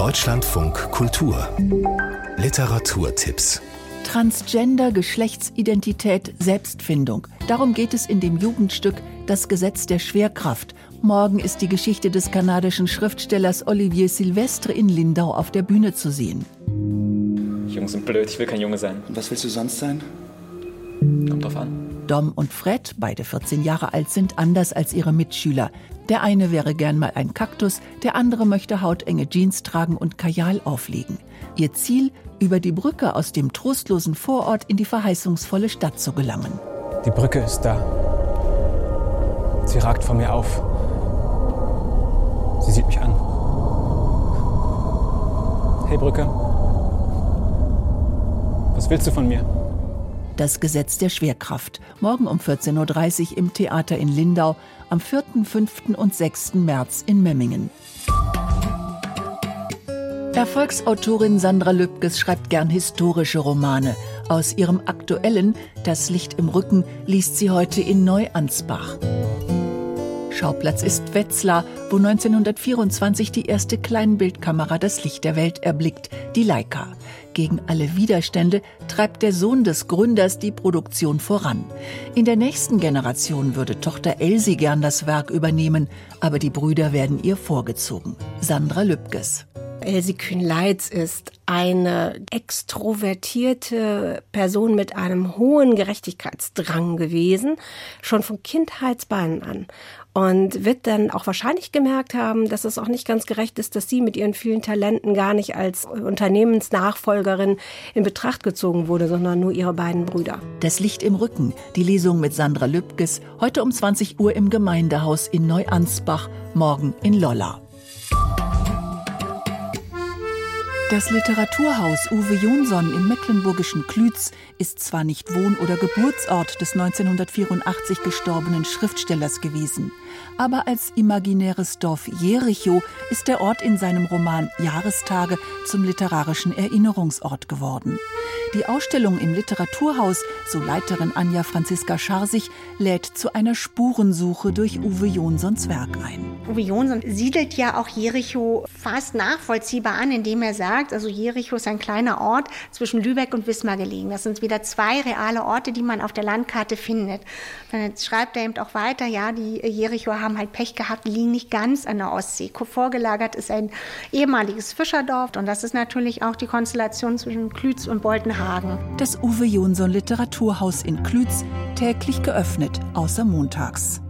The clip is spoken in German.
Deutschlandfunk Kultur Literaturtipps Transgender, Geschlechtsidentität, Selbstfindung. Darum geht es in dem Jugendstück Das Gesetz der Schwerkraft. Morgen ist die Geschichte des kanadischen Schriftstellers Olivier Silvestre in Lindau auf der Bühne zu sehen. Jungs sind blöd, ich will kein Junge sein. Und was willst du sonst sein? Kommt drauf an. Dom und Fred, beide 14 Jahre alt, sind anders als ihre Mitschüler. Der eine wäre gern mal ein Kaktus, der andere möchte hautenge Jeans tragen und Kajal auflegen. Ihr Ziel, über die Brücke aus dem trostlosen Vorort in die verheißungsvolle Stadt zu gelangen. Die Brücke ist da. Sie ragt vor mir auf. Sie sieht mich an. Hey Brücke, was willst du von mir? Das Gesetz der Schwerkraft. Morgen um 14.30 Uhr im Theater in Lindau, am 4., 5. und 6. März in Memmingen. Erfolgsautorin Sandra Lübkes schreibt gern historische Romane. Aus ihrem aktuellen Das Licht im Rücken liest sie heute in Neuansbach. Schauplatz ist Wetzlar, wo 1924 die erste Kleinbildkamera das Licht der Welt erblickt, die Leica. Gegen alle Widerstände treibt der Sohn des Gründers die Produktion voran. In der nächsten Generation würde Tochter Elsie gern das Werk übernehmen, aber die Brüder werden ihr vorgezogen. Sandra Lübkes. Elsie Kühn-Leitz ist eine extrovertierte Person mit einem hohen Gerechtigkeitsdrang gewesen, schon von Kindheitsbeinen an. Und wird dann auch wahrscheinlich gemerkt haben, dass es auch nicht ganz gerecht ist, dass sie mit ihren vielen Talenten gar nicht als Unternehmensnachfolgerin in Betracht gezogen wurde, sondern nur ihre beiden Brüder. Das Licht im Rücken, die Lesung mit Sandra Lübkes, heute um 20 Uhr im Gemeindehaus in Neuansbach, morgen in Lolla. Das Literaturhaus Uwe Jonsson im mecklenburgischen Klütz ist zwar nicht Wohn- oder Geburtsort des 1984 gestorbenen Schriftstellers gewesen, aber als imaginäres Dorf Jericho ist der Ort in seinem Roman Jahrestage zum literarischen Erinnerungsort geworden. Die Ausstellung im Literaturhaus, so Leiterin Anja Franziska Scharsich, lädt zu einer Spurensuche durch Uwe Jonsons Werk ein. Uwe Jonsson siedelt ja auch Jericho fast nachvollziehbar an, indem er sagt, also Jericho ist ein kleiner Ort zwischen Lübeck und Wismar gelegen. Das sind wieder zwei reale Orte, die man auf der Landkarte findet. Dann schreibt er eben auch weiter, ja, die Jericho haben halt Pech gehabt, liegen nicht ganz an der Ostsee. Vorgelagert ist ein ehemaliges Fischerdorf und das ist natürlich auch die Konstellation zwischen Klütz und Boltenhagen. Das Uwe Jonsson Literaturhaus in Klütz täglich geöffnet, außer montags.